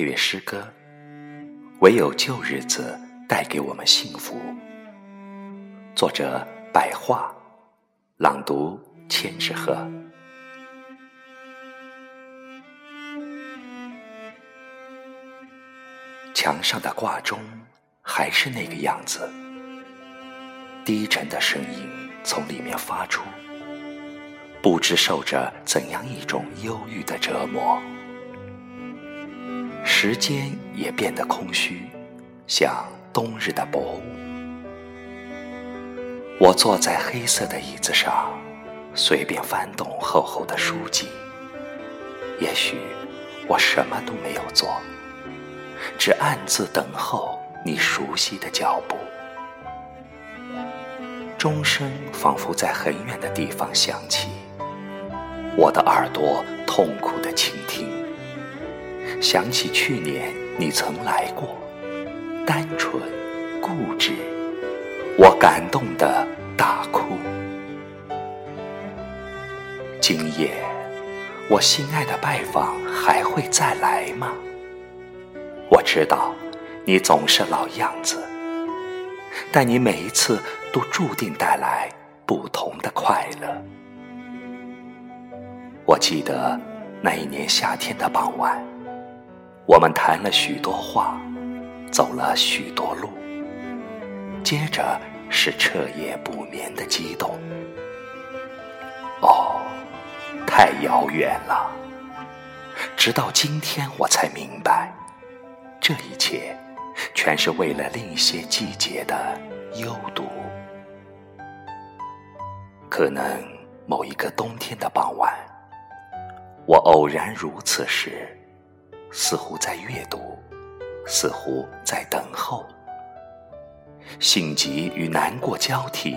配乐诗歌，唯有旧日子带给我们幸福。作者：白桦，朗读：千纸鹤。墙上的挂钟还是那个样子，低沉的声音从里面发出，不知受着怎样一种忧郁的折磨。时间也变得空虚，像冬日的薄雾。我坐在黑色的椅子上，随便翻动厚厚的书籍。也许我什么都没有做，只暗自等候你熟悉的脚步。钟声仿佛在很远的地方响起，我的耳朵痛苦的倾听。想起去年你曾来过，单纯固执，我感动的大哭。今夜，我心爱的拜访还会再来吗？我知道，你总是老样子，但你每一次都注定带来不同的快乐。我记得那一年夏天的傍晚。我们谈了许多话，走了许多路，接着是彻夜不眠的激动。哦，太遥远了！直到今天，我才明白，这一切全是为了另一些季节的幽独。可能某一个冬天的傍晚，我偶然如此时。似乎在阅读，似乎在等候，性急与难过交替，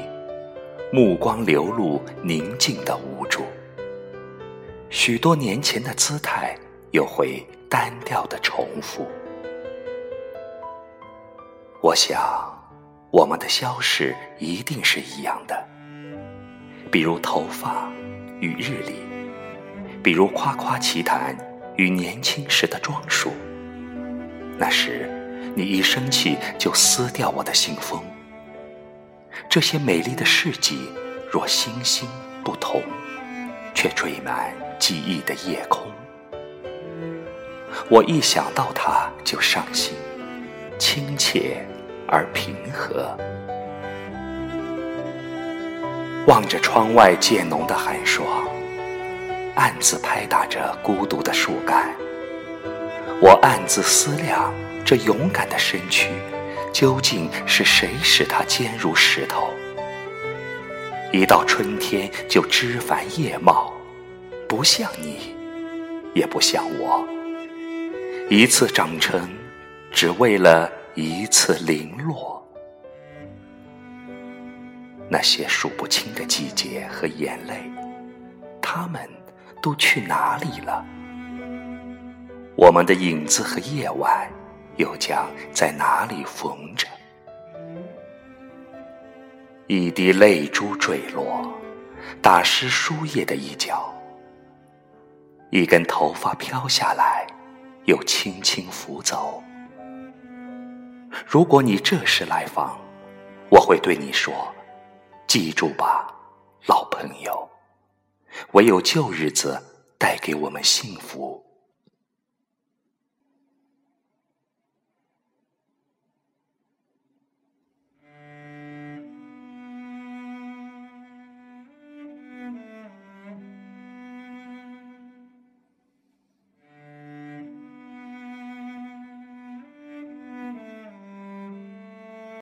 目光流露宁静的无助。许多年前的姿态又会单调的重复。我想，我们的消逝一定是一样的，比如头发与日历，比如夸夸其谈。与年轻时的装束，那时你一生气就撕掉我的信封。这些美丽的事迹，若星星不同，却缀满记忆的夜空。我一想到他就伤心，亲切而平和。望着窗外渐浓的寒霜。暗自拍打着孤独的树干，我暗自思量：这勇敢的身躯，究竟是谁使它坚如石头？一到春天就枝繁叶茂，不像你，也不像我。一次长成，只为了一次零落。那些数不清的季节和眼泪，他们。都去哪里了？我们的影子和夜晚，又将在哪里缝着？一滴泪珠坠落，打湿书页的一角；一根头发飘下来，又轻轻拂走。如果你这时来访，我会对你说：“记住吧，老朋友。”唯有旧日子带给我们幸福。